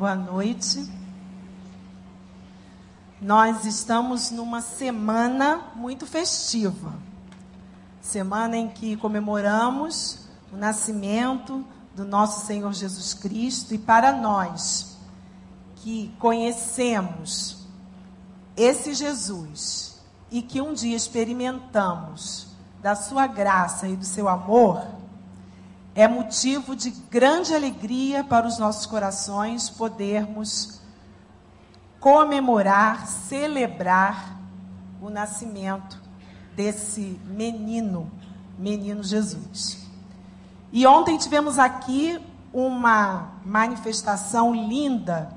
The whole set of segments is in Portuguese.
boa noite. Nós estamos numa semana muito festiva. Semana em que comemoramos o nascimento do nosso Senhor Jesus Cristo e para nós que conhecemos esse Jesus e que um dia experimentamos da sua graça e do seu amor, é motivo de grande alegria para os nossos corações podermos comemorar, celebrar o nascimento desse menino, menino Jesus. E ontem tivemos aqui uma manifestação linda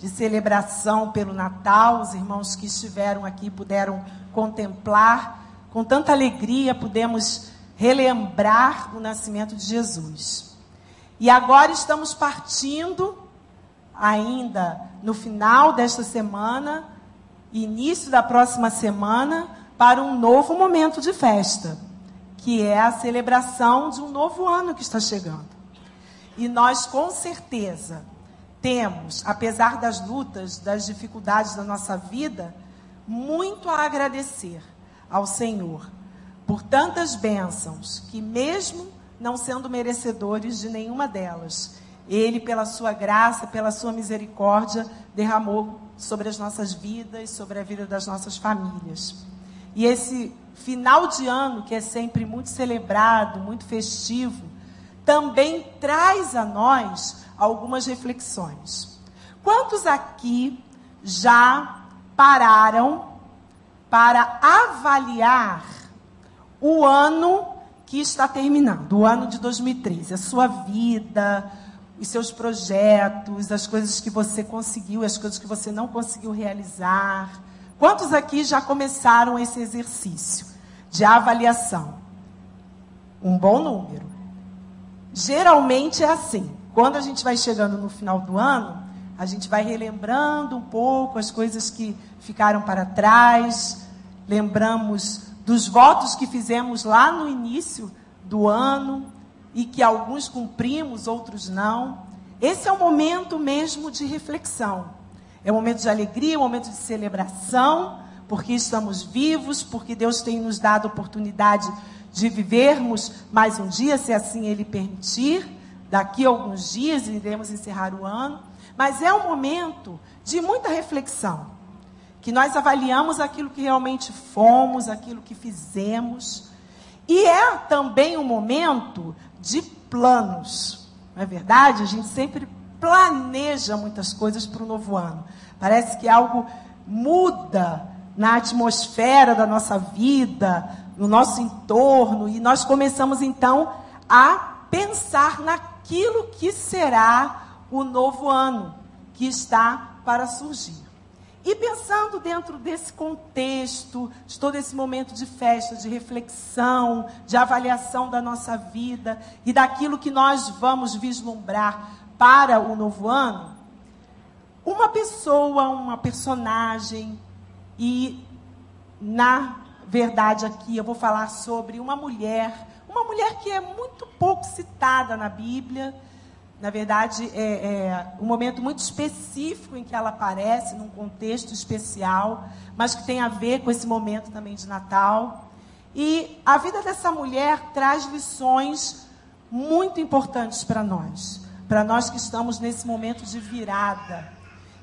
de celebração pelo Natal. Os irmãos que estiveram aqui puderam contemplar com tanta alegria, pudemos relembrar o nascimento de Jesus. E agora estamos partindo, ainda no final desta semana, início da próxima semana, para um novo momento de festa, que é a celebração de um novo ano que está chegando. E nós, com certeza, temos, apesar das lutas, das dificuldades da nossa vida, muito a agradecer ao Senhor por tantas bênçãos que, mesmo não sendo merecedores de nenhuma delas, Ele, pela sua graça, pela sua misericórdia, derramou sobre as nossas vidas, sobre a vida das nossas famílias. E esse final de ano, que é sempre muito celebrado, muito festivo, também traz a nós algumas reflexões. Quantos aqui já pararam para avaliar o ano que está terminando, o ano de 2013, a sua vida, os seus projetos, as coisas que você conseguiu, as coisas que você não conseguiu realizar. Quantos aqui já começaram esse exercício de avaliação? Um bom número. Geralmente é assim. Quando a gente vai chegando no final do ano, a gente vai relembrando um pouco as coisas que ficaram para trás, lembramos dos votos que fizemos lá no início do ano e que alguns cumprimos, outros não. Esse é o momento mesmo de reflexão. É um momento de alegria, um momento de celebração, porque estamos vivos, porque Deus tem nos dado a oportunidade de vivermos mais um dia, se assim Ele permitir. Daqui a alguns dias iremos encerrar o ano. Mas é um momento de muita reflexão que nós avaliamos aquilo que realmente fomos, aquilo que fizemos. E é também um momento de planos. Não é verdade? A gente sempre planeja muitas coisas para o novo ano. Parece que algo muda na atmosfera da nossa vida, no nosso entorno, e nós começamos então a pensar naquilo que será o novo ano que está para surgir. E pensando dentro desse contexto, de todo esse momento de festa, de reflexão, de avaliação da nossa vida e daquilo que nós vamos vislumbrar para o novo ano, uma pessoa, uma personagem, e na verdade aqui eu vou falar sobre uma mulher, uma mulher que é muito pouco citada na Bíblia, na verdade, é, é, um momento muito específico em que ela aparece, num contexto especial, mas que tem a ver com esse momento também de Natal. E a vida dessa mulher traz lições muito importantes para nós, para nós que estamos nesse momento de virada.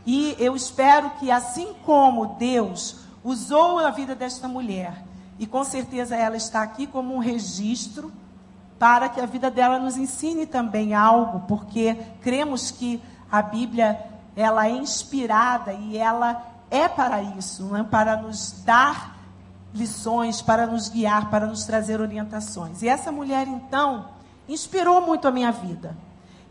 E eu espero que, assim como Deus usou a vida desta mulher, e com certeza ela está aqui como um registro para que a vida dela nos ensine também algo, porque cremos que a Bíblia ela é inspirada e ela é para isso, não é para nos dar lições, para nos guiar, para nos trazer orientações. E essa mulher então inspirou muito a minha vida.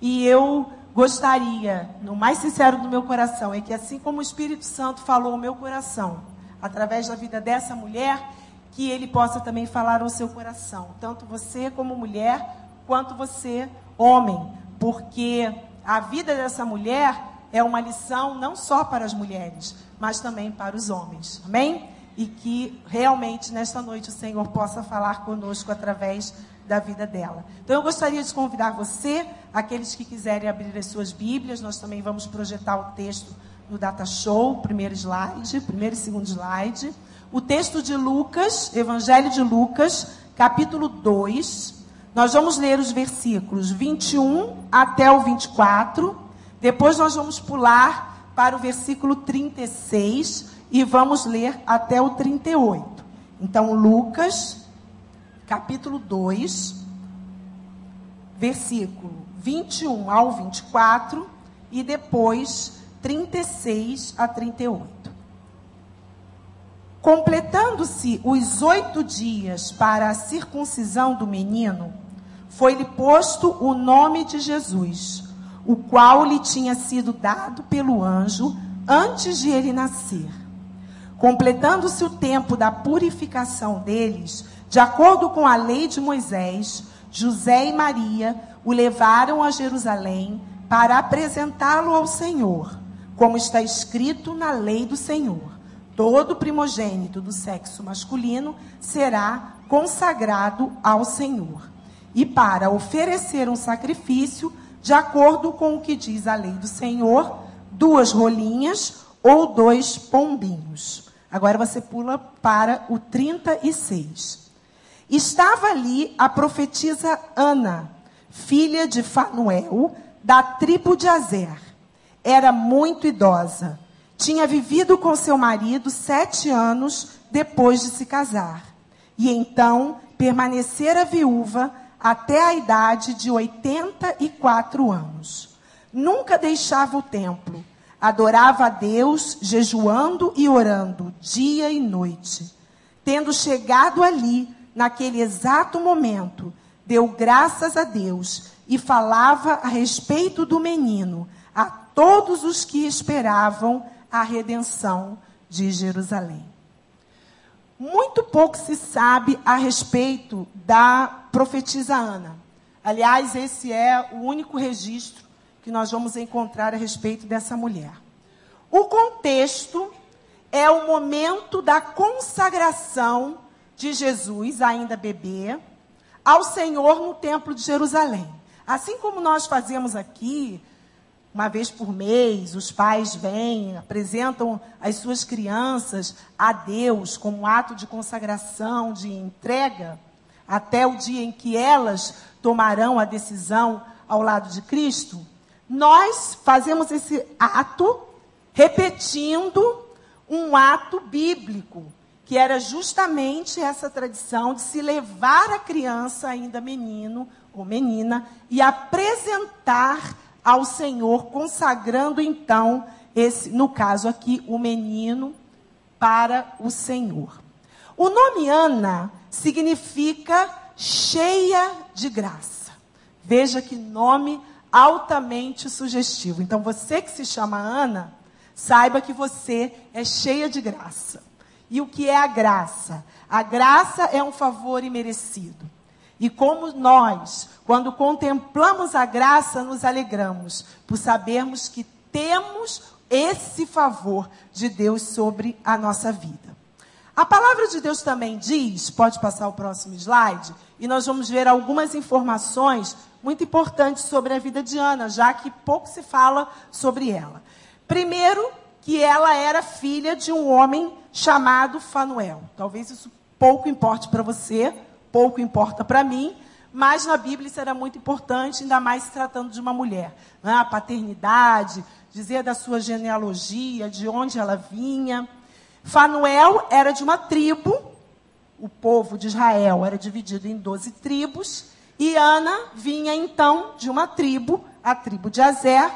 E eu gostaria, no mais sincero do meu coração, é que assim como o Espírito Santo falou ao meu coração, através da vida dessa mulher, que ele possa também falar ao seu coração, tanto você como mulher, quanto você, homem, porque a vida dessa mulher é uma lição não só para as mulheres, mas também para os homens. Amém? E que realmente nesta noite o Senhor possa falar conosco através da vida dela. Então eu gostaria de convidar você, aqueles que quiserem abrir as suas Bíblias, nós também vamos projetar o texto no Data Show, primeiro slide, primeiro e segundo slide. O texto de Lucas, Evangelho de Lucas, capítulo 2. Nós vamos ler os versículos 21 até o 24. Depois nós vamos pular para o versículo 36 e vamos ler até o 38. Então, Lucas, capítulo 2, versículo 21 ao 24 e depois 36 a 38. Completando-se os oito dias para a circuncisão do menino, foi-lhe posto o nome de Jesus, o qual lhe tinha sido dado pelo anjo antes de ele nascer. Completando-se o tempo da purificação deles, de acordo com a lei de Moisés, José e Maria o levaram a Jerusalém para apresentá-lo ao Senhor, como está escrito na lei do Senhor. Todo primogênito do sexo masculino será consagrado ao Senhor. E para oferecer um sacrifício, de acordo com o que diz a lei do Senhor, duas rolinhas ou dois pombinhos. Agora você pula para o 36. Estava ali a profetisa Ana, filha de Fanuel, da tribo de Azer. Era muito idosa. Tinha vivido com seu marido sete anos depois de se casar. E então permanecera viúva até a idade de 84 anos. Nunca deixava o templo. Adorava a Deus, jejuando e orando dia e noite. Tendo chegado ali, naquele exato momento, deu graças a Deus e falava a respeito do menino a todos os que esperavam a redenção de Jerusalém. Muito pouco se sabe a respeito da profetisa Ana. Aliás, esse é o único registro que nós vamos encontrar a respeito dessa mulher. O contexto é o momento da consagração de Jesus, ainda bebê, ao Senhor no Templo de Jerusalém. Assim como nós fazemos aqui, uma vez por mês, os pais vêm, apresentam as suas crianças a Deus como ato de consagração, de entrega, até o dia em que elas tomarão a decisão ao lado de Cristo. Nós fazemos esse ato repetindo um ato bíblico que era justamente essa tradição de se levar a criança, ainda menino ou menina, e apresentar ao Senhor, consagrando então esse, no caso aqui, o menino para o Senhor. O nome Ana significa cheia de graça. Veja que nome altamente sugestivo. Então, você que se chama Ana, saiba que você é cheia de graça. E o que é a graça? A graça é um favor imerecido. E como nós, quando contemplamos a graça, nos alegramos por sabermos que temos esse favor de Deus sobre a nossa vida. A palavra de Deus também diz, pode passar o próximo slide, e nós vamos ver algumas informações muito importantes sobre a vida de Ana, já que pouco se fala sobre ela. Primeiro, que ela era filha de um homem chamado Fanuel. Talvez isso pouco importe para você, pouco importa para mim, mas na Bíblia isso era muito importante, ainda mais se tratando de uma mulher. Né? A paternidade, dizer da sua genealogia, de onde ela vinha. Fanuel era de uma tribo, o povo de Israel era dividido em 12 tribos, e Ana vinha então de uma tribo, a tribo de Azer,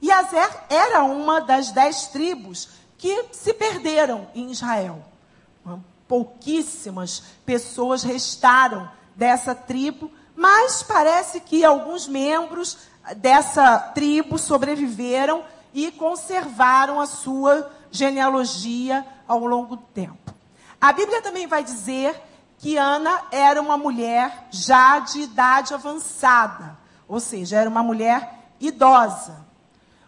e Azer era uma das dez tribos que se perderam em Israel. Pouquíssimas pessoas restaram dessa tribo, mas parece que alguns membros dessa tribo sobreviveram e conservaram a sua genealogia ao longo do tempo. A Bíblia também vai dizer que Ana era uma mulher já de idade avançada, ou seja, era uma mulher idosa.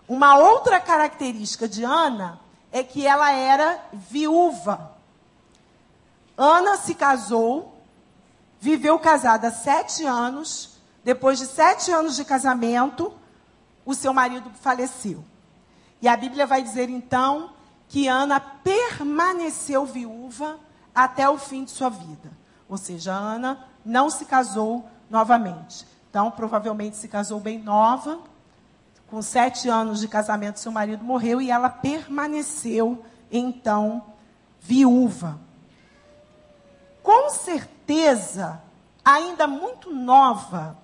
Uma outra característica de Ana é que ela era viúva. Ana se casou viveu casada sete anos. Depois de sete anos de casamento, o seu marido faleceu. E a Bíblia vai dizer então que Ana permaneceu viúva até o fim de sua vida. Ou seja, Ana não se casou novamente. Então, provavelmente se casou bem nova. Com sete anos de casamento, seu marido morreu e ela permaneceu, então, viúva. Com certeza, ainda muito nova,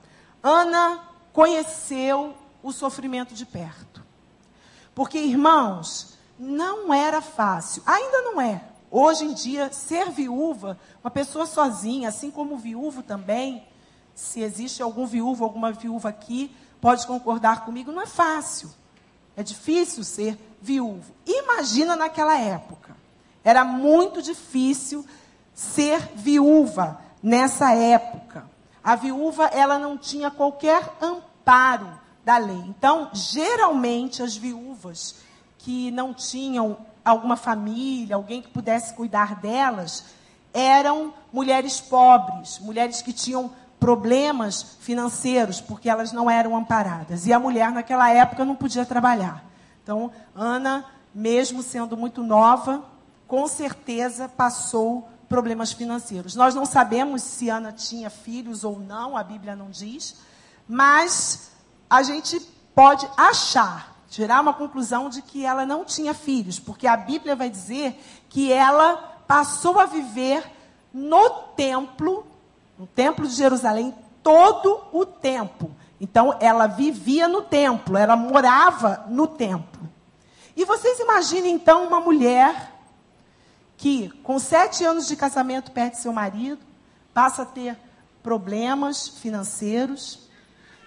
Ana conheceu o sofrimento de perto. Porque, irmãos, não era fácil, ainda não é. Hoje em dia, ser viúva, uma pessoa sozinha, assim como viúvo também, se existe algum viúvo, alguma viúva aqui, pode concordar comigo, não é fácil. É difícil ser viúvo. Imagina naquela época. Era muito difícil ser viúva nessa época. A viúva, ela não tinha qualquer amparo da lei. Então, geralmente, as viúvas que não tinham alguma família, alguém que pudesse cuidar delas, eram mulheres pobres, mulheres que tinham problemas financeiros, porque elas não eram amparadas. E a mulher, naquela época, não podia trabalhar. Então, Ana, mesmo sendo muito nova, com certeza passou problemas financeiros. Nós não sabemos se Ana tinha filhos ou não, a Bíblia não diz, mas a gente pode achar tirar uma conclusão de que ela não tinha filhos, porque a Bíblia vai dizer que ela passou a viver no templo, no templo de Jerusalém, todo o tempo. Então, ela vivia no templo, ela morava no templo. E vocês imaginem, então, uma mulher que, com sete anos de casamento, perde seu marido, passa a ter problemas financeiros.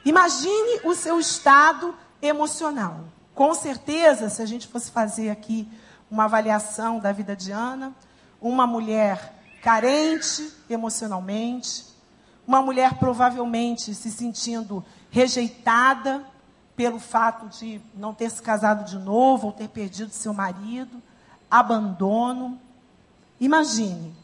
Imagine o seu estado emocional. Com certeza, se a gente fosse fazer aqui uma avaliação da vida de Ana, uma mulher carente emocionalmente, uma mulher provavelmente se sentindo rejeitada pelo fato de não ter se casado de novo ou ter perdido seu marido, abandono. Imagine,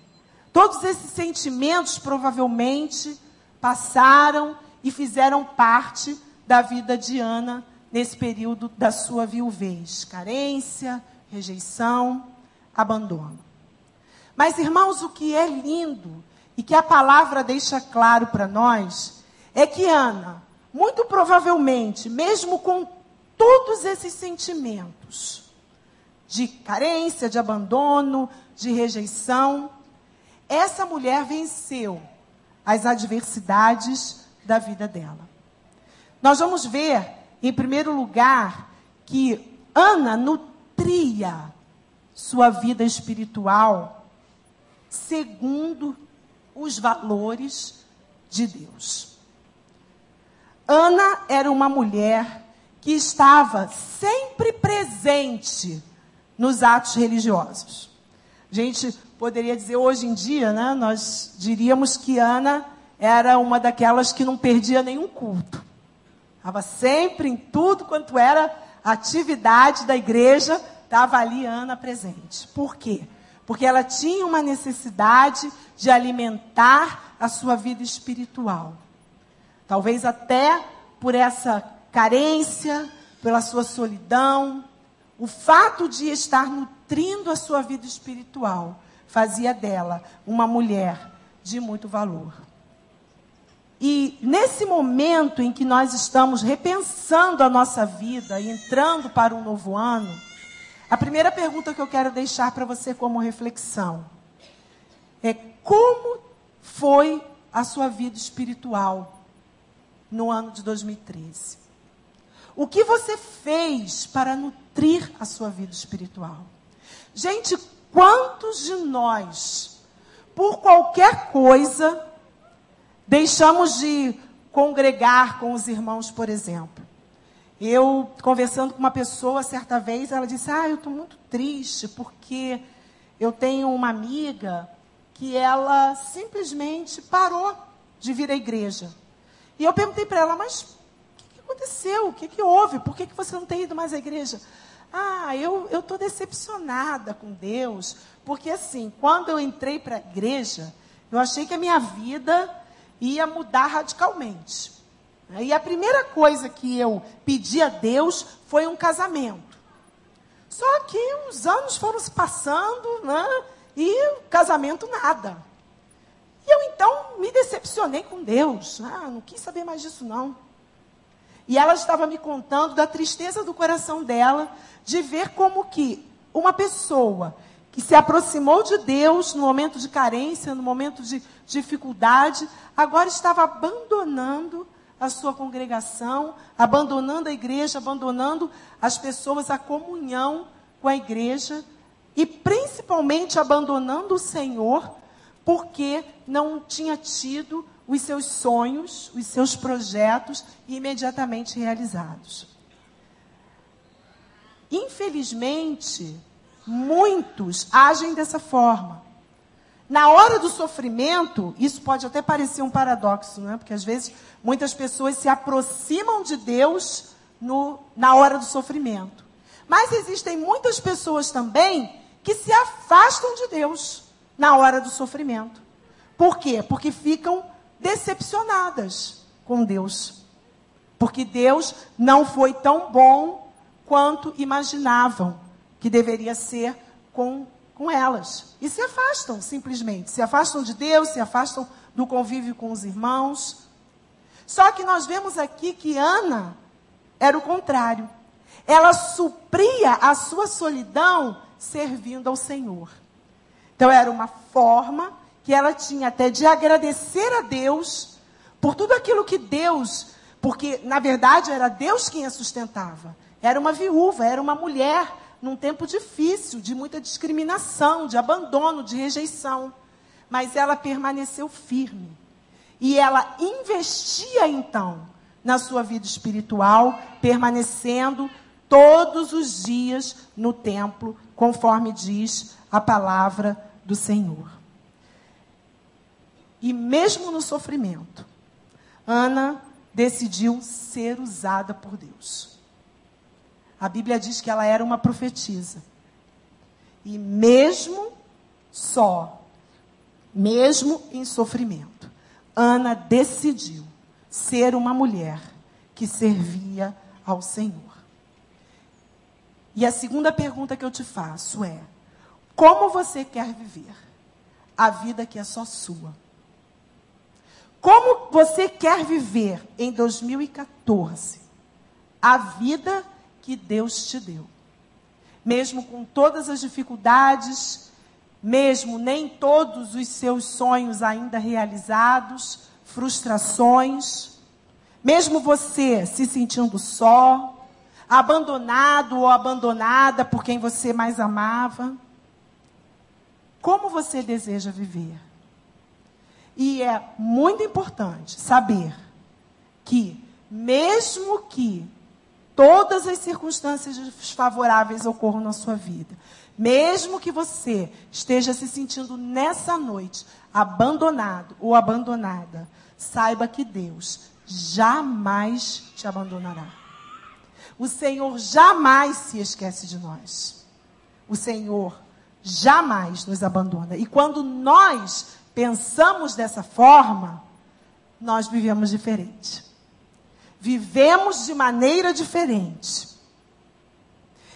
todos esses sentimentos provavelmente passaram e fizeram parte da vida de Ana nesse período da sua viuvez: carência, rejeição, abandono. Mas, irmãos, o que é lindo e que a palavra deixa claro para nós é que Ana, muito provavelmente, mesmo com todos esses sentimentos de carência, de abandono, de rejeição, essa mulher venceu as adversidades da vida dela. Nós vamos ver em primeiro lugar, que Ana nutria sua vida espiritual segundo os valores de Deus. Ana era uma mulher que estava sempre presente nos atos religiosos. Gente poderia dizer hoje em dia, né, nós diríamos que Ana era uma daquelas que não perdia nenhum culto. Estava sempre em tudo quanto era atividade da igreja, estava ali Ana presente. Por quê? Porque ela tinha uma necessidade de alimentar a sua vida espiritual. Talvez até por essa carência, pela sua solidão, o fato de estar nutrindo a sua vida espiritual fazia dela uma mulher de muito valor. E nesse momento em que nós estamos repensando a nossa vida e entrando para um novo ano, a primeira pergunta que eu quero deixar para você como reflexão é como foi a sua vida espiritual no ano de 2013? O que você fez para nutrir a sua vida espiritual? Gente, quantos de nós, por qualquer coisa, Deixamos de congregar com os irmãos, por exemplo. Eu, conversando com uma pessoa certa vez, ela disse: Ah, eu estou muito triste porque eu tenho uma amiga que ela simplesmente parou de vir à igreja. E eu perguntei para ela: Mas o que, que, aconteceu? O que, que houve? Por que, que você não tem ido mais à igreja? Ah, eu estou decepcionada com Deus, porque assim, quando eu entrei para a igreja, Eu achei que a minha vida ia mudar radicalmente. E a primeira coisa que eu pedi a Deus foi um casamento. Só que os anos foram se passando, né? E casamento nada. E eu então me decepcionei com Deus. Ah, não quis saber mais disso não. E ela estava me contando da tristeza do coração dela de ver como que uma pessoa que se aproximou de Deus no momento de carência, no momento de dificuldade, agora estava abandonando a sua congregação, abandonando a igreja, abandonando as pessoas, a comunhão com a igreja e principalmente abandonando o Senhor, porque não tinha tido os seus sonhos, os seus projetos imediatamente realizados. Infelizmente, muitos agem dessa forma. Na hora do sofrimento, isso pode até parecer um paradoxo, né? porque às vezes muitas pessoas se aproximam de Deus no, na hora do sofrimento. Mas existem muitas pessoas também que se afastam de Deus na hora do sofrimento. Por quê? Porque ficam decepcionadas com Deus. Porque Deus não foi tão bom quanto imaginavam que deveria ser com, com elas. E se afastam, simplesmente. Se afastam de Deus, se afastam do convívio com os irmãos. Só que nós vemos aqui que Ana era o contrário. Ela supria a sua solidão servindo ao Senhor. Então era uma forma que ela tinha até de agradecer a Deus por tudo aquilo que Deus, porque na verdade era Deus quem a sustentava. Era uma viúva, era uma mulher num tempo difícil, de muita discriminação, de abandono, de rejeição. Mas ela permaneceu firme. E ela investia então na sua vida espiritual, permanecendo todos os dias no templo, conforme diz a palavra do Senhor. E mesmo no sofrimento, Ana decidiu ser usada por Deus. A Bíblia diz que ela era uma profetisa. E mesmo só, mesmo em sofrimento, Ana decidiu ser uma mulher que servia ao Senhor. E a segunda pergunta que eu te faço é: como você quer viver a vida que é só sua? Como você quer viver em 2014 a vida que Deus te deu? Mesmo com todas as dificuldades, mesmo nem todos os seus sonhos ainda realizados, frustrações, mesmo você se sentindo só, abandonado ou abandonada por quem você mais amava, como você deseja viver? E é muito importante saber que, mesmo que todas as circunstâncias desfavoráveis ocorram na sua vida, mesmo que você esteja se sentindo nessa noite abandonado ou abandonada, saiba que Deus jamais te abandonará. O Senhor jamais se esquece de nós. O Senhor jamais nos abandona. E quando nós pensamos dessa forma, nós vivemos diferente. Vivemos de maneira diferente.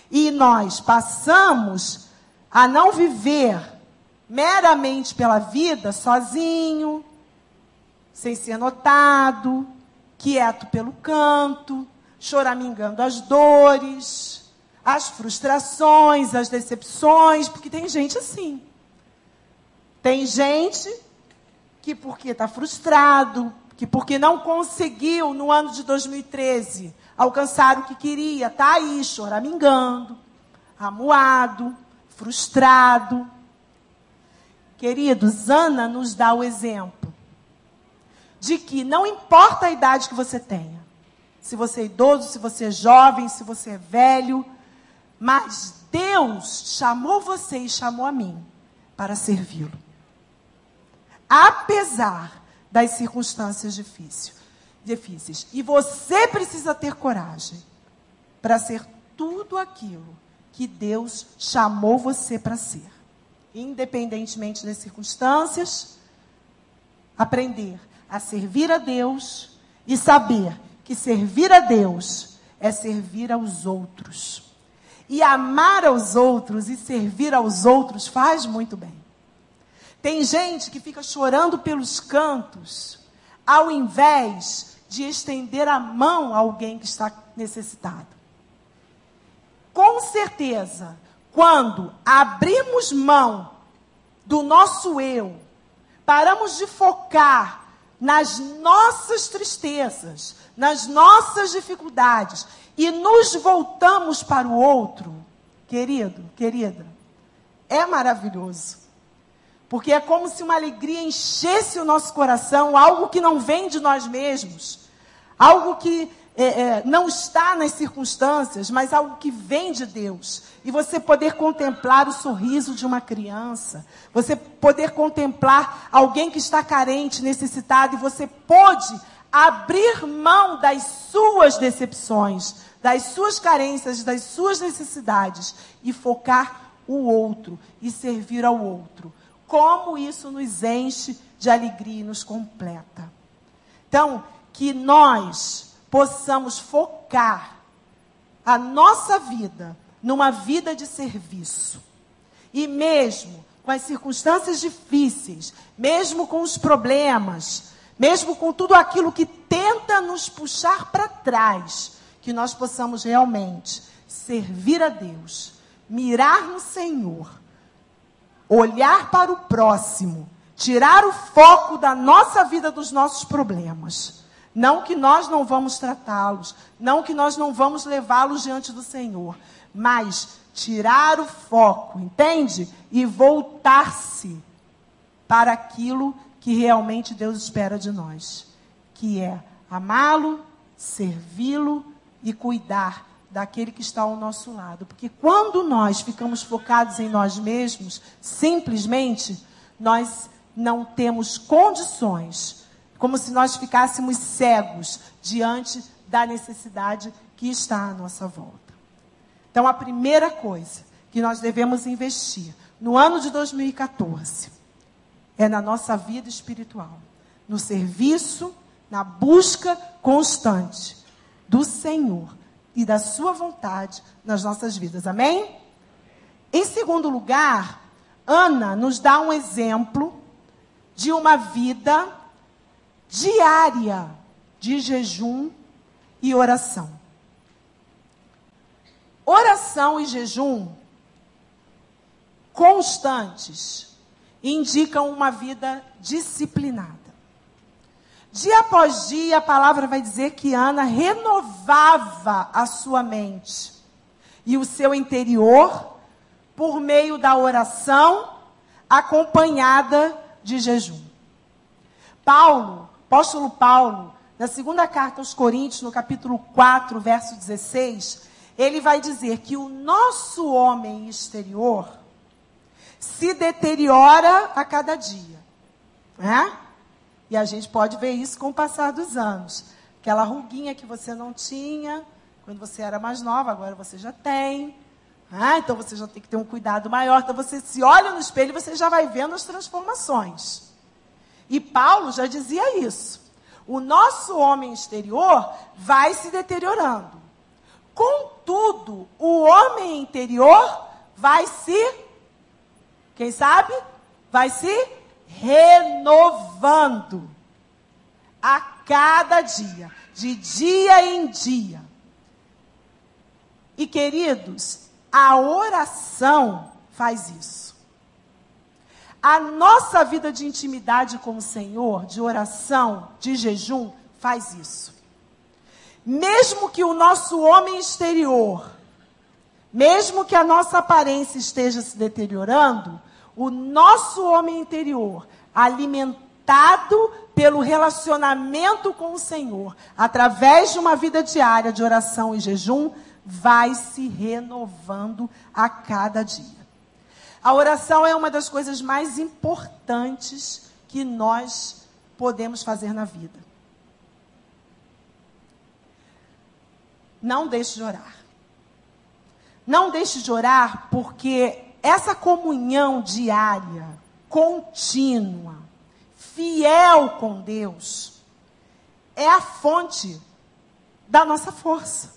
E nós passamos a não viver meramente pela vida sozinho, sem ser notado, quieto pelo canto, choramingando as dores, as frustrações, as decepções, porque tem gente assim. Tem gente que porque está frustrado, que porque não conseguiu no ano de 2013 alcançar o que queria, está aí choramingando, amuado, frustrado. Queridos, Ana nos dá o exemplo de que não importa a idade que você tenha, se você é idoso, se você é jovem, se você é velho, mas Deus chamou você e chamou a mim para servi-lo apesar das circunstâncias difíceis. E você precisa ter coragem para ser tudo aquilo que Deus chamou você para ser. Independentemente das circunstâncias, aprender a servir a Deus e saber que servir a Deus é servir aos outros. E amar aos outros e servir aos outros faz muito bem. Tem gente que fica chorando pelos cantos, ao invés de estender a mão a alguém que está necessitado. Com certeza, quando abrimos mão do nosso eu, paramos de focar nas nossas tristezas, nas nossas dificuldades e nos voltamos para o outro, querido, querida, é maravilhoso. Porque é como se uma alegria enchesse o nosso coração, algo que não vem de nós mesmos, algo que é, é, não está nas circunstâncias, mas algo que vem de Deus. E você poder contemplar o sorriso de uma criança, você poder contemplar alguém que está carente, necessitado, e você pode abrir mão das suas decepções, das suas carências, das suas necessidades e focar o outro e servir ao outro. Como isso nos enche de alegria e nos completa. Então, que nós possamos focar a nossa vida numa vida de serviço. E mesmo com as circunstâncias difíceis, mesmo com os problemas, mesmo com tudo aquilo que tenta nos puxar para trás, que nós possamos realmente servir a Deus, mirar no Senhor, olhar para o próximo, tirar o foco da nossa vida dos nossos problemas. Não que nós não vamos tratá-los, não que nós não vamos levá-los diante do Senhor, mas tirar o foco, entende? E voltar-se para aquilo que realmente Deus espera de nós, que é amá-lo, servi-lo e cuidar daquele que está ao nosso lado. Porque quando nós ficamos focados em nós mesmos, simplesmente nós não temos condições, como se nós ficássemos cegos diante da necessidade que está à nossa volta. Então, a primeira coisa que nós devemos investir no ano de 2014 é na nossa vida espiritual, no serviço, na busca constante do Senhor e da Sua vontade nas nossas vidas. Amém? Em segundo lugar, Ana nos dá um exemplo de uma vida diária de jejum e oração. Oração e jejum constantes indicam uma vida disciplinada. Dia após dia, a palavra vai dizer que Ana renovava a sua mente e o seu interior por meio da oração acompanhada de jejum. Paulo, apóstolo Paulo, na segunda carta aos Coríntios, no capítulo 4, verso 16, ele vai dizer que o nosso homem exterior se deteriora a cada dia. Né? E a gente pode ver isso com o passar dos anos. Aquela ruguinha que você não tinha quando você era mais nova, agora você já tem. Ah, então você já tem que ter um cuidado maior. Então você se olha no espelho e você já vai vendo as transformações. E Paulo já dizia isso. O nosso homem exterior vai se deteriorando. Contudo, o homem interior vai se, quem sabe? Vai se renovando a cada dia, de dia em dia. E queridos, a oração faz isso. A nossa vida de intimidade com o Senhor, de oração, de jejum, faz isso. Mesmo que o nosso homem exterior, mesmo que a nossa aparência esteja se deteriorando, o nosso homem interior, alimentado pelo relacionamento com o Senhor, através de uma vida diária de oração e jejum, vai se renovando a cada dia. A oração é uma das coisas mais importantes que nós podemos fazer na vida. Não deixe de orar. Não deixe de orar porque essa comunhão diária, contínua, fiel com Deus, é a fonte da nossa força.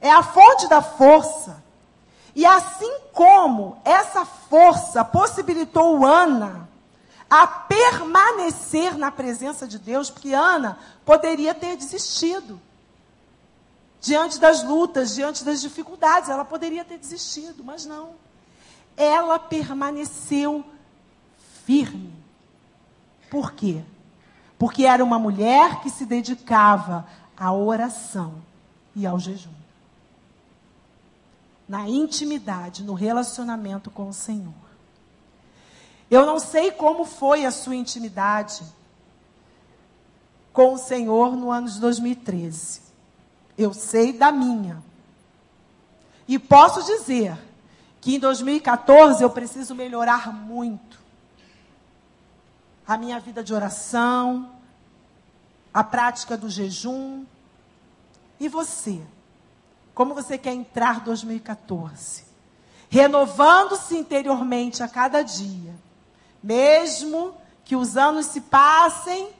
É a fonte da força. E assim como essa força possibilitou Ana a permanecer na presença de Deus, porque Ana poderia ter desistido. Diante das lutas, diante das dificuldades, ela poderia ter desistido, mas não. Ela permaneceu firme. Por quê? Porque era uma mulher que se dedicava à oração e ao jejum. Na intimidade, no relacionamento com o Senhor. Eu não sei como foi a sua intimidade com o Senhor no ano de 2013. Eu sei da minha. E posso dizer que em 2014 eu preciso melhorar muito a minha vida de oração, a prática do jejum. E você? Como você quer entrar 2014? Renovando-se interiormente a cada dia, mesmo que os anos se passem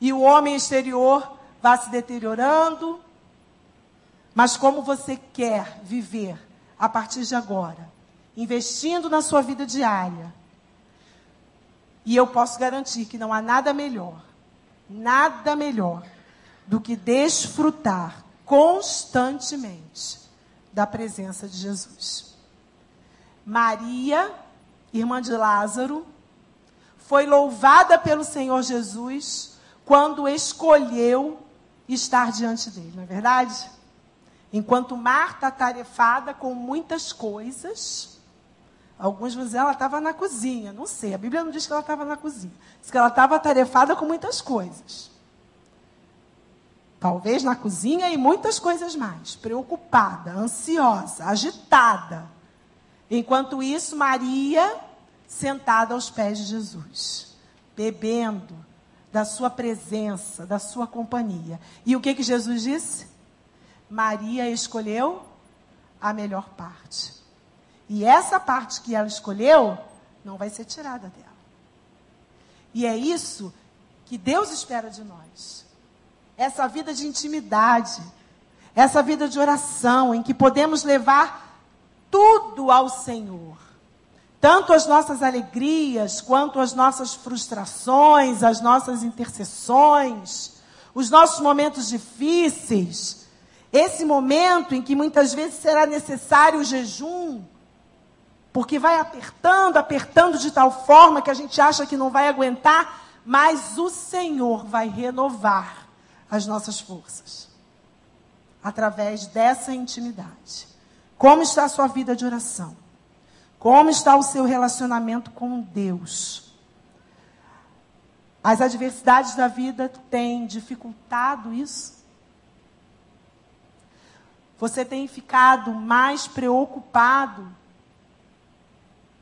e o homem exterior vá se deteriorando, mas como você quer viver a partir de agora, investindo na sua vida diária, e eu posso garantir que não há nada melhor, nada melhor do que desfrutar constantemente da presença de Jesus. Maria, irmã de Lázaro, foi louvada pelo Senhor Jesus quando escolheu estar diante dele, não é verdade? Enquanto Marta tarefada com muitas coisas, Alguns vão dizer ela estava na cozinha. Não sei, a Bíblia não diz que ela estava na cozinha. Diz que ela estava atarefada com muitas coisas. Talvez na cozinha e muitas coisas mais. Preocupada, ansiosa, agitada. Enquanto isso, Maria, sentada aos pés de Jesus, bebendo da sua presença, da sua companhia. E o que, que Jesus disse? Maria escolheu a melhor parte. E essa parte que ela escolheu não vai ser tirada dela. E é isso que Deus espera de nós. Essa vida de intimidade, essa vida de oração, em que podemos levar tudo ao Senhor. Tanto as nossas alegrias, quanto as nossas frustrações, as nossas intercessões, os nossos momentos difíceis. Esse momento em que muitas vezes será necessário o jejum, porque vai apertando, apertando de tal forma que a gente acha que não vai aguentar, mas o Senhor vai renovar as nossas forças através dessa intimidade. Como está a sua vida de oração? Como está o seu relacionamento com Deus? As adversidades da vida têm dificultado isso? Você tem ficado mais preocupado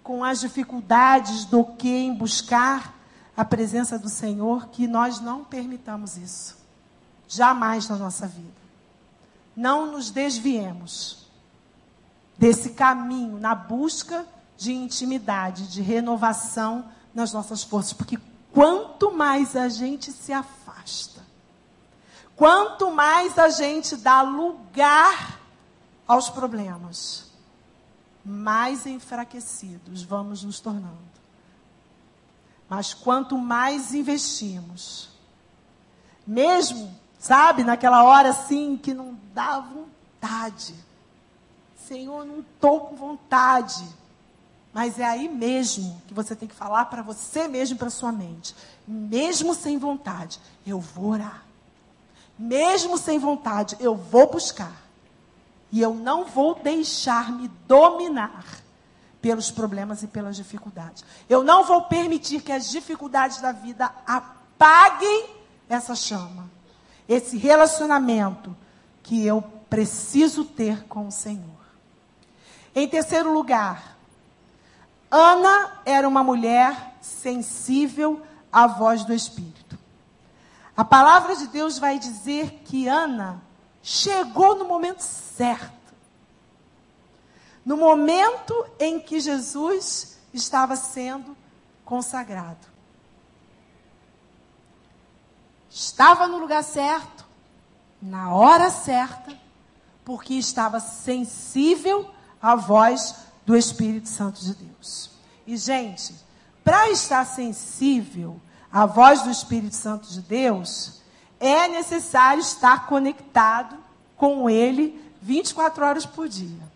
com as dificuldades do que em buscar a presença do Senhor, que nós não permitamos isso. Jamais na nossa vida. Não nos desviemos desse caminho na busca de intimidade, de renovação nas nossas forças, porque quanto mais a gente se afasta, quanto mais a gente dá lugar aos problemas, mais enfraquecidos vamos nos tornando. Mas quanto mais investimos, mesmo, sabe, naquela hora assim que não dá vontade. Senhor, não estou com vontade. Mas é aí mesmo que você tem que falar para você mesmo, para sua mente. Mesmo sem vontade, eu vou orar. Mesmo sem vontade, eu vou buscar. E eu não vou deixar-me dominar pelos problemas e pelas dificuldades. Eu não vou permitir que as dificuldades da vida apaguem essa chama, esse relacionamento que eu preciso ter com o Senhor. Em terceiro lugar, Ana era uma mulher sensível à voz do Espírito. A palavra de Deus vai dizer que Ana chegou no momento certo. No momento em que Jesus estava sendo consagrado. estava no lugar certo, na hora certa, porque estava sensível à voz do Espírito Santo de Deus. E, gente, para estar sensível à voz do Espírito Santo de Deus, é necessário estar conectado com Ele 24 horas por dia.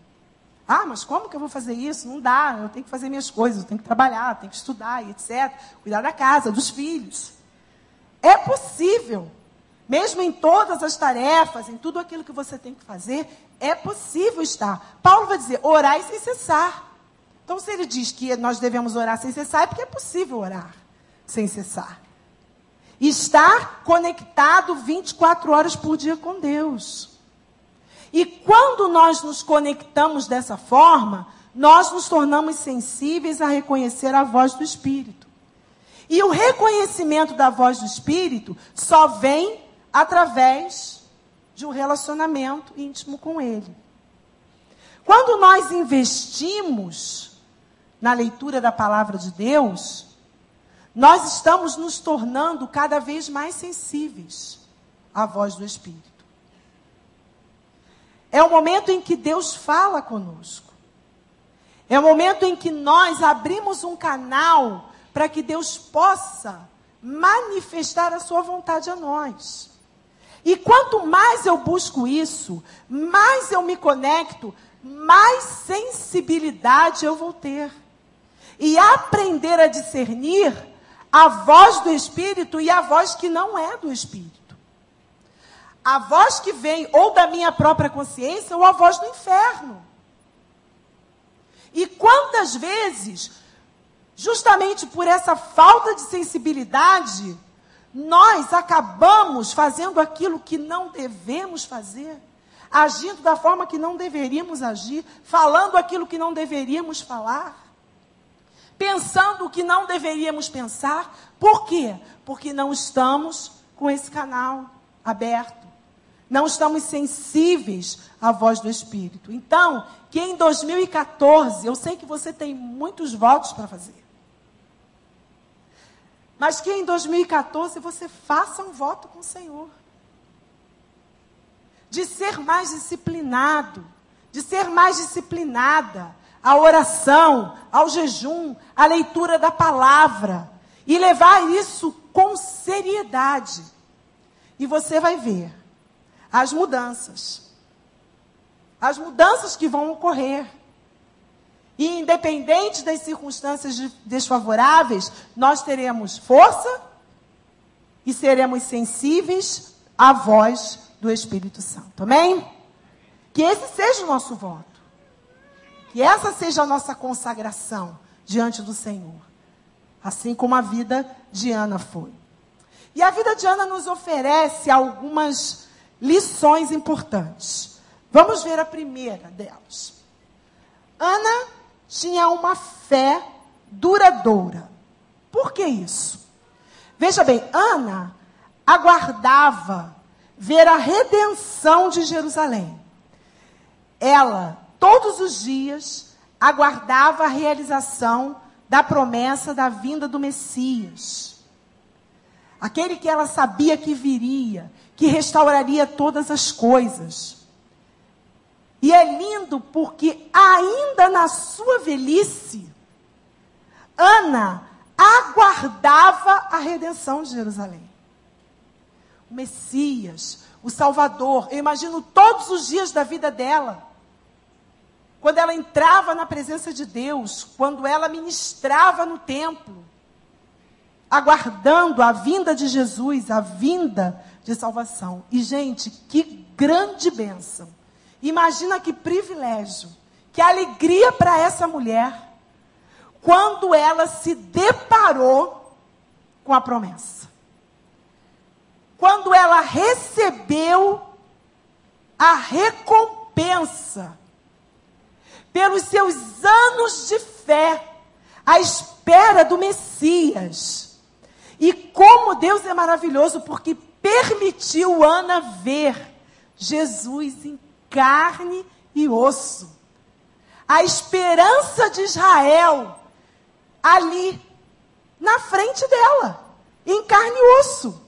Ah, mas como que eu vou fazer isso? Não dá, eu tenho que fazer minhas coisas, eu tenho que trabalhar, tenho que estudar, etc. Cuidar da casa, dos filhos. É possível. Mesmo em todas as tarefas, em tudo aquilo que você tem que fazer, é possível estar. Paulo vai dizer, orar sem cessar. Então, se ele diz que nós devemos orar sem cessar, é porque é possível orar sem cessar. Estar conectado 24 horas por dia com Deus. E quando nós nos conectamos dessa forma, nós nos tornamos sensíveis a reconhecer a voz do Espírito. E o reconhecimento da voz do Espírito só vem através de um relacionamento íntimo com Ele. Quando nós investimos na leitura da palavra de Deus, nós estamos nos tornando cada vez mais sensíveis à voz do Espírito. É o momento em que Deus fala conosco. É o momento em que nós abrimos um canal para que Deus possa manifestar a sua vontade a nós. E quanto mais eu busco isso, mais eu me conecto, mais sensibilidade eu vou ter. E aprender a discernir a voz do Espírito e a voz que não é do Espírito. A voz que vem ou da minha própria consciência ou a voz do inferno. E quantas vezes, justamente por essa falta de sensibilidade, nós acabamos fazendo aquilo que não devemos fazer, agindo da forma que não deveríamos agir, falando aquilo que não deveríamos falar, pensando o que não deveríamos pensar. Por quê? Porque não estamos com esse canal aberto. Não estamos sensíveis à voz do Espírito. Então, que em 2014, eu sei que você tem muitos votos para fazer. Mas que em 2014 você faça um voto com o Senhor. De ser mais disciplinado, de ser mais disciplinada à oração, ao jejum, à leitura da palavra e levar isso com seriedade. E você vai ver as mudanças. As mudanças que vão ocorrer. E independente das circunstâncias desfavoráveis, nós teremos força e seremos sensíveis à voz do Espírito Santo. Amém? Que esse seja o nosso voto. Que essa seja a nossa consagração diante do Senhor. Assim como a vida de Ana foi. E a vida de Ana nos oferece algumas lições importantes. Vamos ver a primeira delas. Ana tinha uma fé duradoura. Por que isso? Veja bem, Ana aguardava ver a redenção de Jerusalém. Ela, todos os dias, aguardava a realização da promessa da vinda do Messias. Aquele que ela sabia que viria, que restauraria todas as coisas. E é lindo porque, ainda na sua velhice, Ana aguardava a redenção de Jerusalém. O Messias, o Salvador. Eu imagino todos os dias da vida dela. Quando ela entrava na presença de Deus, quando ela ministrava no templo, aguardando a vinda de Jesus, a vinda de salvação. E, gente, que grande bênção Imagina que privilégio, que alegria para essa mulher, quando ela se deparou com a promessa. Quando ela recebeu a recompensa pelos seus anos de fé, à espera do Messias. E como Deus é maravilhoso, porque permitiu Ana ver Jesus em carne e osso. A esperança de Israel ali, na frente dela, em carne e osso.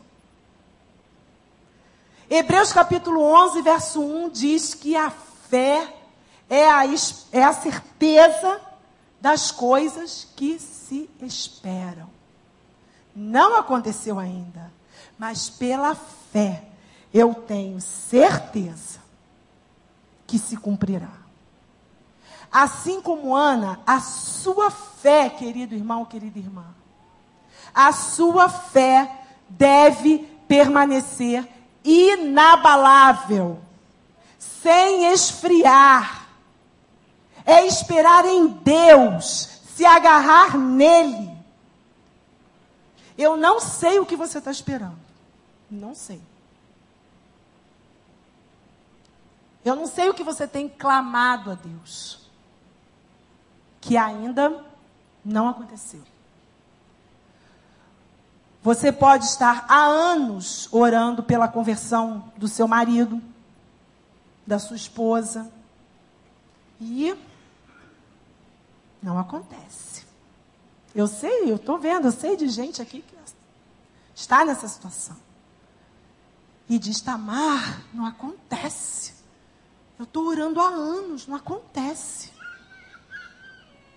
Hebreus capítulo 11, verso 1 diz que a fé é a, é a certeza das coisas que se esperam. Não aconteceu ainda, mas pela fé eu tenho certeza que se cumprirá. Assim como Ana, a sua fé, querido irmão, querida irmã, a sua fé deve permanecer inabalável, sem esfriar. É esperar em Deus, se agarrar nele. Eu não sei o que você está esperando. Não sei. Eu não sei o que você tem clamado a Deus. Que ainda não aconteceu. Você pode estar há anos orando pela conversão do seu marido, da sua esposa, e não acontece. Eu sei, eu estou vendo, eu sei de gente aqui que está nessa situação. E Tamar, não acontece. Eu estou orando há anos, não acontece.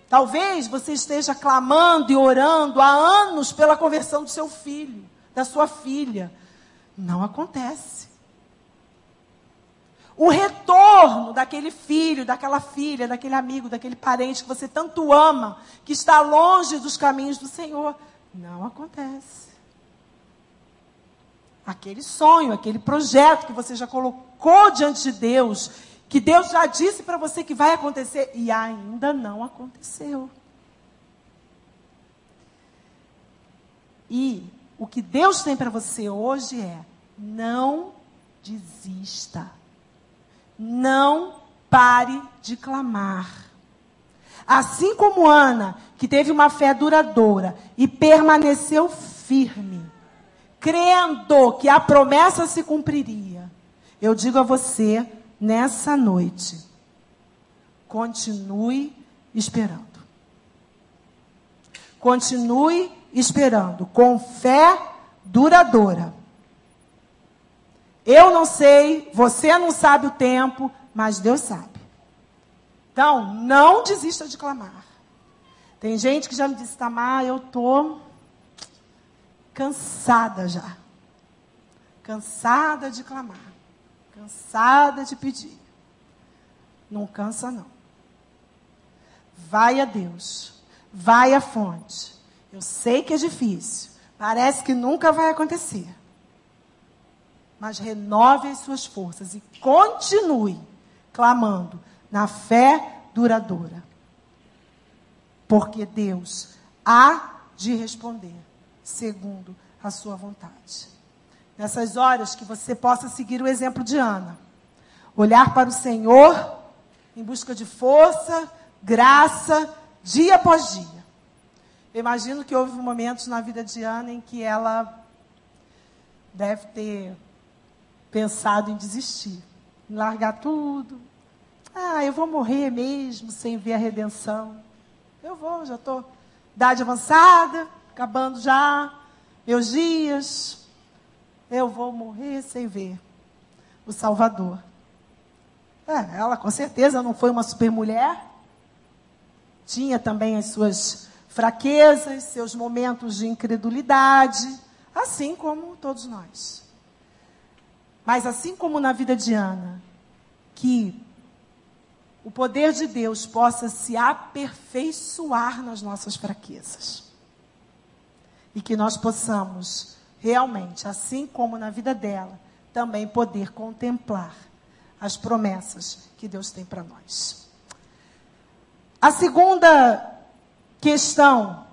Talvez você esteja clamando e orando há anos pela conversão do seu filho, da sua filha. Não acontece o retorno daquele filho, daquela filha, daquele amigo, daquele parente que você tanto ama, que está longe dos caminhos do Senhor. Não acontece. Aquele sonho, aquele projeto que você já colocou diante de Deus, que Deus já disse para você que vai acontecer e ainda não aconteceu. E o que Deus tem para você hoje é: não desista. Não pare de clamar. Assim como Ana, que teve uma fé duradoura e permaneceu firme, crendo que a promessa se cumpriria, eu digo a você nessa noite: continue esperando. Continue esperando com fé duradoura. Eu não sei, você não sabe o tempo, mas Deus sabe. Então, não desista de clamar. Tem gente que já me disse, Tamar, eu estou cansada já. Cansada de clamar. Cansada de pedir. Não cansa, não. Vai a Deus. Vai à fonte. Eu sei que é difícil. Parece que nunca vai acontecer mas renove as suas forças e continue clamando na fé duradoura. Porque Deus há de responder segundo a sua vontade. Nessas horas que você possa seguir o exemplo de Ana. Olhar para o Senhor em busca de força, graça, dia após dia. Eu imagino que houve momentos na vida de Ana em que ela deve ter pensado em desistir, em largar tudo. Ah, eu vou morrer mesmo sem ver a redenção. Eu vou, já estou idade avançada, acabando já meus dias. Eu vou morrer sem ver o Salvador. É, ela com certeza não foi uma super mulher. Tinha também as suas fraquezas, seus momentos de incredulidade, assim como todos nós. Mas assim como na vida de Ana, que o poder de Deus possa se aperfeiçoar nas nossas fraquezas. E que nós possamos realmente, assim como na vida dela, também poder contemplar as promessas que Deus tem para nós. A segunda questão,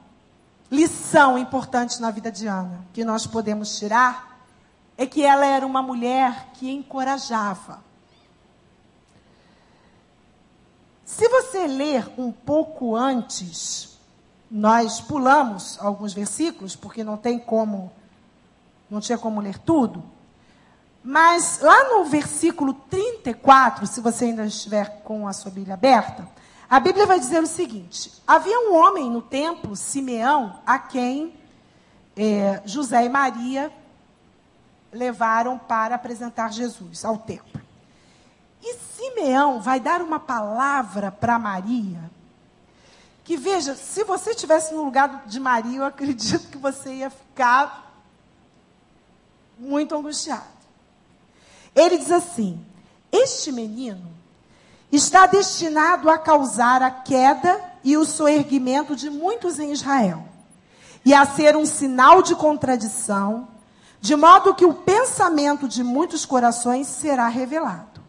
lição importante na vida de Ana, que nós podemos tirar, é que ela era uma mulher que encorajava. Se você ler um pouco antes, nós pulamos alguns versículos, porque não tem como, não tinha como ler tudo. Mas lá no versículo 34, se você ainda estiver com a sua Bíblia aberta, a Bíblia vai dizer o seguinte: havia um homem no templo, Simeão, a quem é, José e Maria levaram para apresentar Jesus ao templo. E Simeão vai dar uma palavra para Maria. Que veja, se você estivesse no lugar de Maria, eu acredito que você ia ficar muito angustiado. Ele diz assim: Este menino está destinado a causar a queda e o soerguimento de muitos em Israel, e a ser um sinal de contradição, de modo que o pensamento de muitos corações será revelado.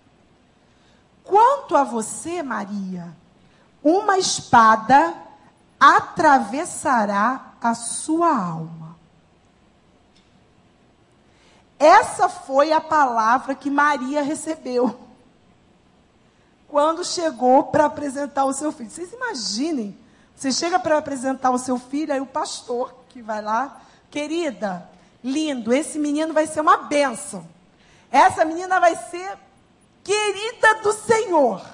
Quanto a você, Maria, uma espada atravessará a sua alma. Essa foi a palavra que Maria recebeu quando chegou para apresentar o seu filho. Vocês imaginem, você chega para apresentar o seu filho, aí o pastor que vai lá, querida, lindo, esse menino vai ser uma bênção. Essa menina vai ser querida do Senhor.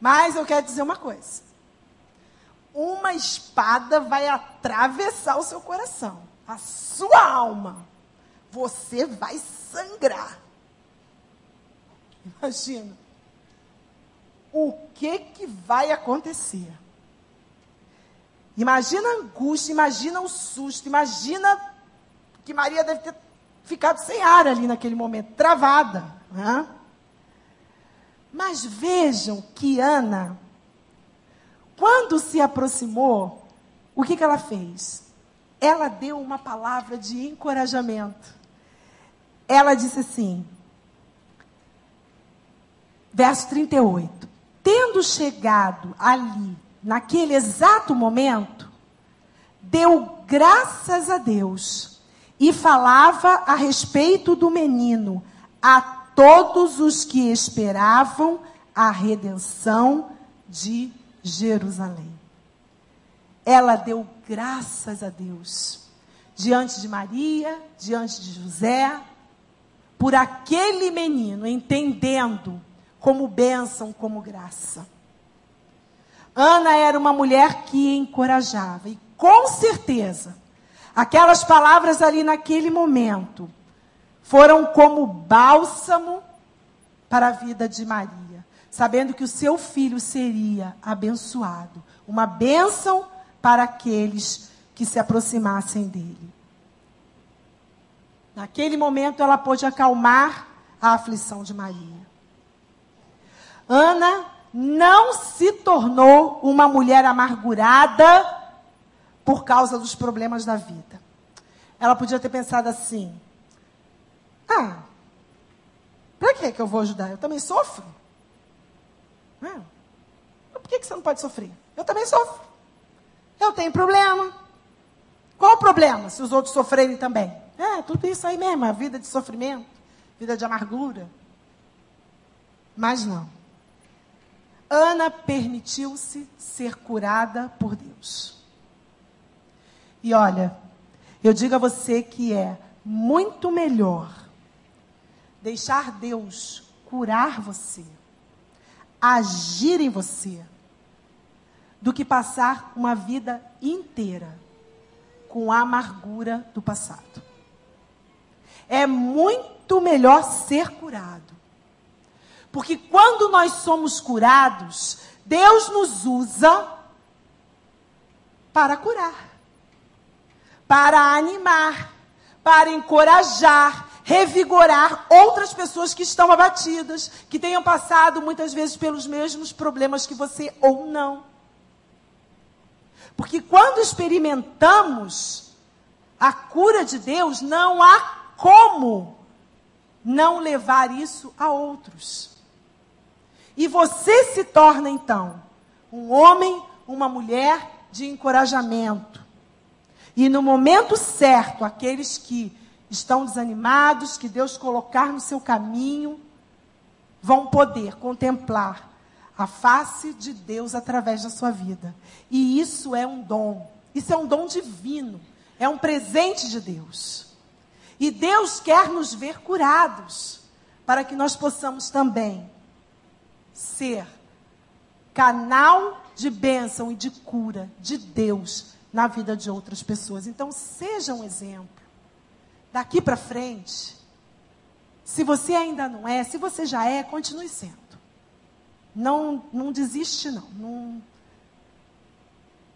Mas eu quero dizer uma coisa. Uma espada vai atravessar o seu coração, a sua alma. Você vai sangrar. Imagina o que, que vai acontecer. Imagina a angústia, imagina o susto, imagina que Maria deve ter ficado sem ar ali naquele momento, travada. Né? Mas vejam que Ana, quando se aproximou, o que, que ela fez? Ela deu uma palavra de encorajamento. Ela disse assim, verso 38 tendo chegado ali, naquele exato momento, deu graças a Deus e falava a respeito do menino a todos os que esperavam a redenção de Jerusalém. Ela deu graças a Deus diante de Maria, diante de José, por aquele menino, entendendo como bênção, como graça. Ana era uma mulher que encorajava, e com certeza, aquelas palavras ali naquele momento foram como bálsamo para a vida de Maria, sabendo que o seu filho seria abençoado, uma bênção para aqueles que se aproximassem dele. Naquele momento ela pôde acalmar a aflição de Maria. Ana não se tornou uma mulher amargurada por causa dos problemas da vida. Ela podia ter pensado assim: ah, para que, que eu vou ajudar? Eu também sofro. Ah, por que, que você não pode sofrer? Eu também sofro. Eu tenho problema. Qual o problema se os outros sofrerem também? É, tudo isso aí mesmo, a vida de sofrimento, vida de amargura. Mas não. Ana permitiu-se ser curada por Deus. E olha, eu digo a você que é muito melhor deixar Deus curar você, agir em você, do que passar uma vida inteira com a amargura do passado. É muito melhor ser curado porque quando nós somos curados, Deus nos usa para curar, para animar, para encorajar, revigorar outras pessoas que estão abatidas, que tenham passado muitas vezes pelos mesmos problemas que você ou não. Porque quando experimentamos a cura de Deus, não há como não levar isso a outros. E você se torna então um homem, uma mulher de encorajamento. E no momento certo, aqueles que estão desanimados, que Deus colocar no seu caminho, vão poder contemplar a face de Deus através da sua vida. E isso é um dom. Isso é um dom divino. É um presente de Deus. E Deus quer nos ver curados, para que nós possamos também ser canal de bênção e de cura de Deus na vida de outras pessoas. Então, seja um exemplo. Daqui para frente, Se você ainda não é, se você já é, continue sendo. Não, não desiste, não. não.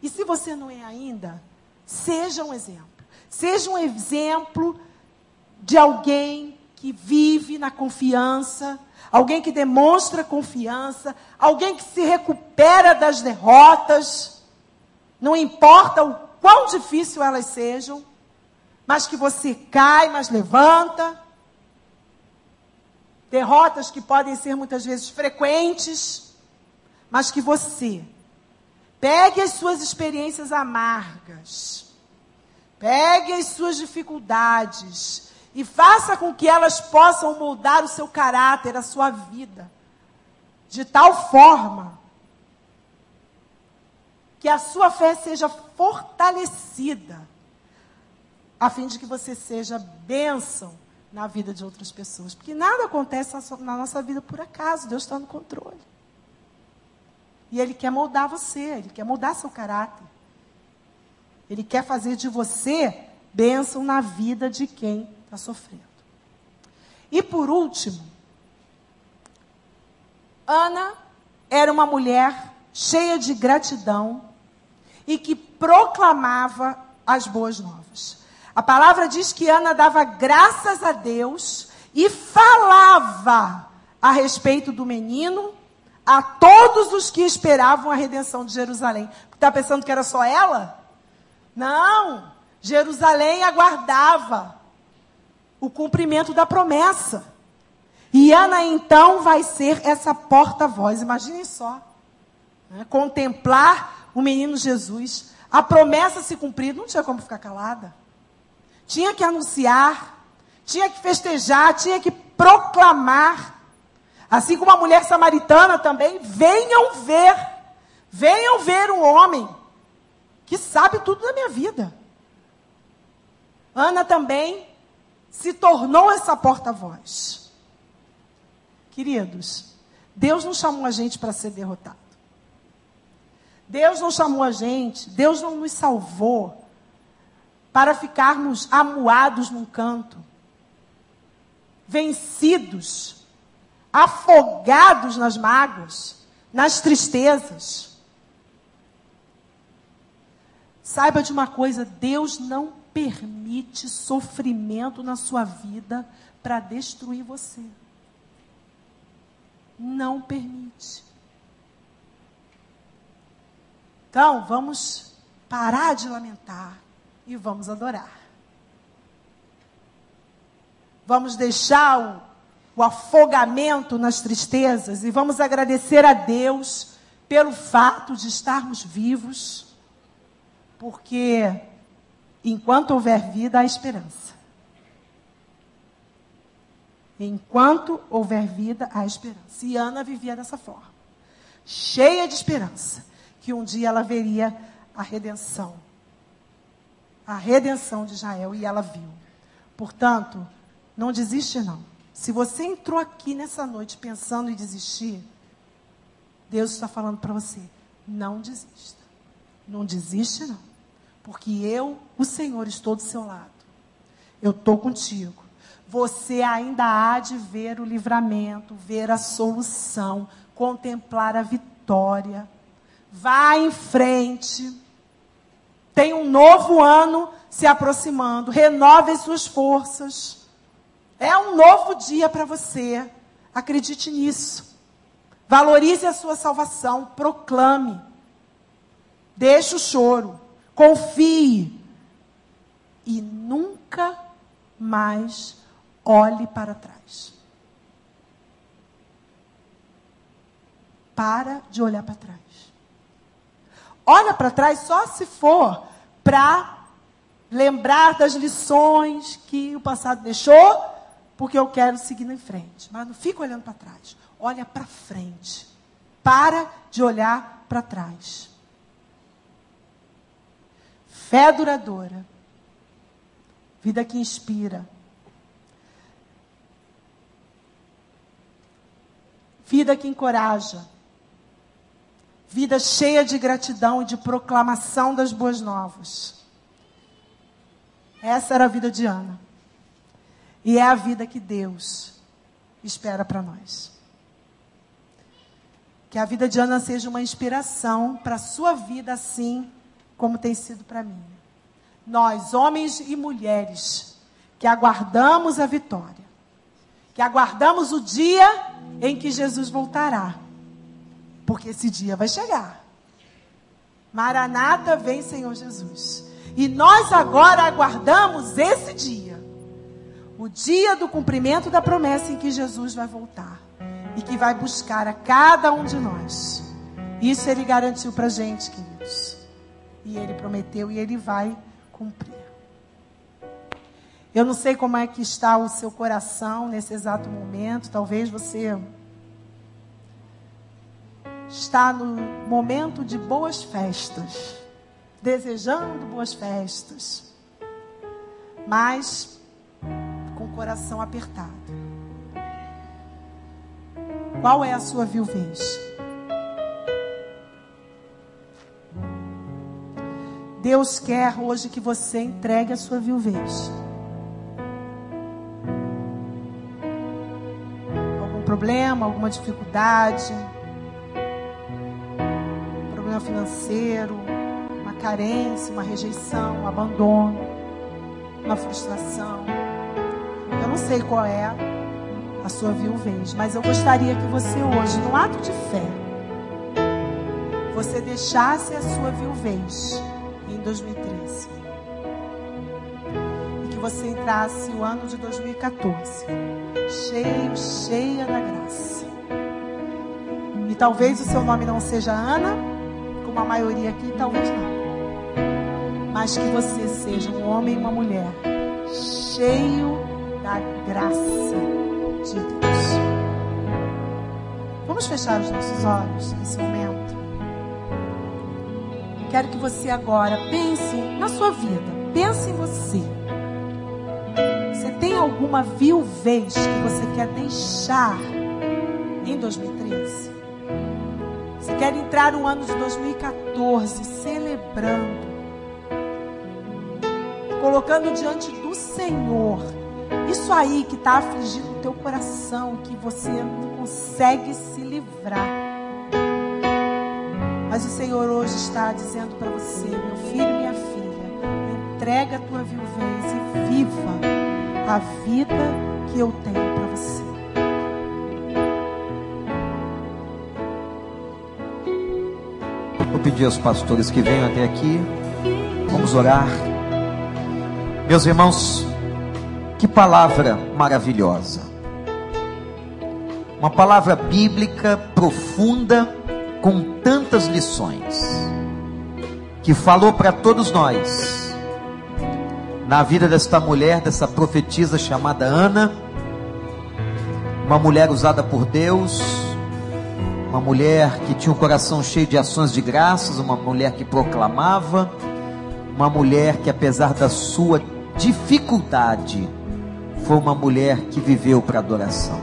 E se você não é ainda, seja um exemplo. Seja um exemplo de alguém que vive na confiança, alguém que demonstra confiança, alguém que se recupera das derrotas, não importa o quão difícil elas sejam, mas que você cai, mas levanta. Derrotas que podem ser muitas vezes frequentes, mas que você pegue as suas experiências amargas, pegue as suas dificuldades e faça com que elas possam moldar o seu caráter, a sua vida, de tal forma que a sua fé seja fortalecida, a fim de que você seja bênção na vida de outras pessoas. Porque nada acontece na nossa vida por acaso, Deus está no controle. E Ele quer moldar você, Ele quer moldar seu caráter. Ele quer fazer de você bênção na vida de quem está sofrendo. E por último, Ana era uma mulher cheia de gratidão e que proclamava as boas novas. A palavra diz que Ana dava graças a Deus e falava a respeito do menino a todos os que esperavam a redenção de Jerusalém. Está pensando que era só ela? Não. Jerusalém aguardava o cumprimento da promessa. E Ana então vai ser essa porta-voz. Imaginem só. Né? Contemplar o menino Jesus. A promessa se cumprir, não tinha como ficar calada. Tinha que anunciar, tinha que festejar, tinha que proclamar. Assim como a mulher samaritana também, venham ver, venham ver um homem que sabe tudo da minha vida. Ana também se tornou essa porta-voz. Queridos, Deus não chamou a gente para ser derrotado. Deus não chamou a gente, Deus não nos salvou para ficarmos amuados num canto, vencidos afogados nas mágoas, nas tristezas. Saiba de uma coisa: Deus não permite sofrimento na sua vida para destruir você. Não permite. Então, vamos parar de lamentar e vamos adorar. Vamos deixar o o afogamento nas tristezas e vamos agradecer a Deus pelo fato de estarmos vivos, porque enquanto houver vida, há esperança. Enquanto houver vida, há esperança. E Ana vivia dessa forma, cheia de esperança, que um dia ela veria a redenção. A redenção de Israel, e ela viu. Portanto, não desiste não. Se você entrou aqui nessa noite pensando em desistir, Deus está falando para você: não desista. Não desiste, não. Porque eu, o Senhor, estou do seu lado. Eu estou contigo. Você ainda há de ver o livramento, ver a solução, contemplar a vitória. Vá em frente. Tem um novo ano se aproximando. Renove as suas forças. É um novo dia para você. Acredite nisso. Valorize a sua salvação. Proclame. Deixe o choro. Confie. E nunca mais olhe para trás. Para de olhar para trás. Olha para trás só se for para lembrar das lições que o passado deixou porque eu quero seguir em frente. Mas não fica olhando para trás. Olha para frente. Para de olhar para trás. Fé duradoura. Vida que inspira. Vida que encoraja. Vida cheia de gratidão e de proclamação das boas novas. Essa era a vida de Ana. E é a vida que Deus espera para nós. Que a vida de Ana seja uma inspiração para a sua vida, assim como tem sido para mim. Nós, homens e mulheres, que aguardamos a vitória, que aguardamos o dia em que Jesus voltará, porque esse dia vai chegar. Maranata vem, Senhor Jesus. E nós agora aguardamos esse dia. O dia do cumprimento da promessa em que Jesus vai voltar. E que vai buscar a cada um de nós. Isso ele garantiu para gente, queridos. E ele prometeu e ele vai cumprir. Eu não sei como é que está o seu coração nesse exato momento. Talvez você está no momento de boas festas, desejando boas festas, mas com o coração apertado. Qual é a sua viuvez? Deus quer hoje que você entregue a sua viuvez. Algum problema, alguma dificuldade, problema financeiro, uma carência, uma rejeição, um abandono, uma frustração. Eu não sei qual é a sua viuvez, mas eu gostaria que você hoje, no ato de fé, você deixasse a sua viuvez em 2013. E que você entrasse o ano de 2014 cheio, cheia da graça. E talvez o seu nome não seja Ana, como a maioria aqui, talvez não. Mas que você seja um homem e uma mulher cheio da graça de Deus. Vamos fechar os nossos olhos nesse momento. Quero que você agora pense na sua vida. Pense em você. Você tem alguma viuvez que você quer deixar em 2013? Quero entrar no ano de 2014 celebrando, colocando diante do Senhor isso aí que está afligindo o teu coração, que você não consegue se livrar. Mas o Senhor hoje está dizendo para você, meu filho, minha filha, entrega a tua viuvez e viva a vida que eu tenho para você. Vou pedir aos pastores que venham até aqui. Vamos orar. Meus irmãos, que palavra maravilhosa. Uma palavra bíblica profunda com tantas lições. Que falou para todos nós. Na vida desta mulher, dessa profetisa chamada Ana, uma mulher usada por Deus, uma mulher que tinha um coração cheio de ações de graças, uma mulher que proclamava, uma mulher que, apesar da sua dificuldade, foi uma mulher que viveu para adoração.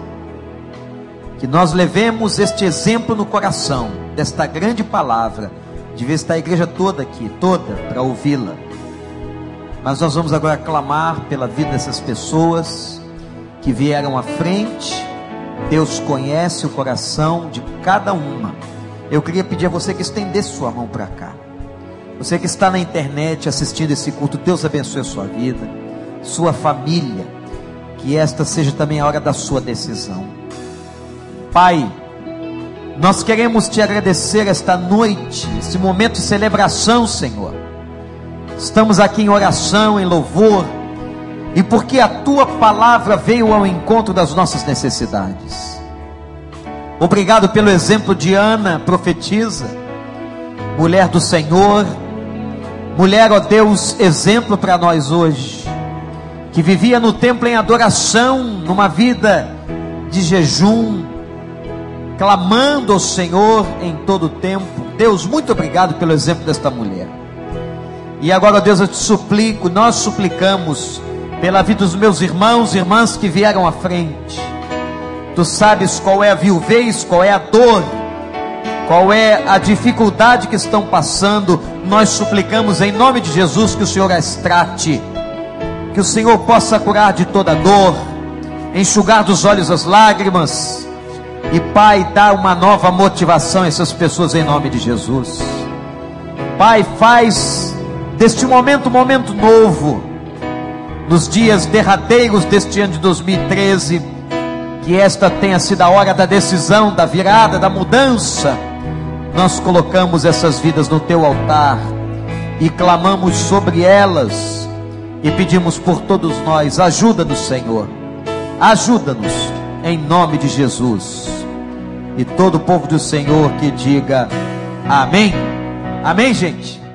Que nós levemos este exemplo no coração, desta grande palavra. Devia estar a igreja toda aqui, toda, para ouvi-la. Mas nós vamos agora clamar pela vida dessas pessoas que vieram à frente Deus conhece o coração de cada uma. Eu queria pedir a você que estendesse sua mão para cá. Você que está na internet assistindo esse culto, Deus abençoe a sua vida, sua família. Que esta seja também a hora da sua decisão. Pai, nós queremos te agradecer esta noite, esse momento de celebração, Senhor. Estamos aqui em oração, em louvor e porque a tua palavra veio ao encontro das nossas necessidades. Obrigado pelo exemplo de Ana, profetisa, mulher do Senhor, mulher, ó Deus, exemplo para nós hoje, que vivia no templo em adoração, numa vida de jejum, clamando ao Senhor em todo o tempo. Deus, muito obrigado pelo exemplo desta mulher. E agora, Deus, eu te suplico, nós suplicamos pela vida dos meus irmãos e irmãs que vieram à frente. Tu sabes qual é a viuvez, qual é a dor, qual é a dificuldade que estão passando. Nós suplicamos em nome de Jesus que o Senhor as trate, que o Senhor possa curar de toda dor, enxugar dos olhos as lágrimas. E Pai, dá uma nova motivação a essas pessoas em nome de Jesus. Pai, faz deste momento um momento novo, nos dias derradeiros deste ano de 2013, que esta tenha sido a hora da decisão, da virada, da mudança. Nós colocamos essas vidas no teu altar e clamamos sobre elas e pedimos por todos nós, ajuda-nos, Senhor. Ajuda-nos em nome de Jesus. E todo o povo do Senhor que diga amém. Amém, gente.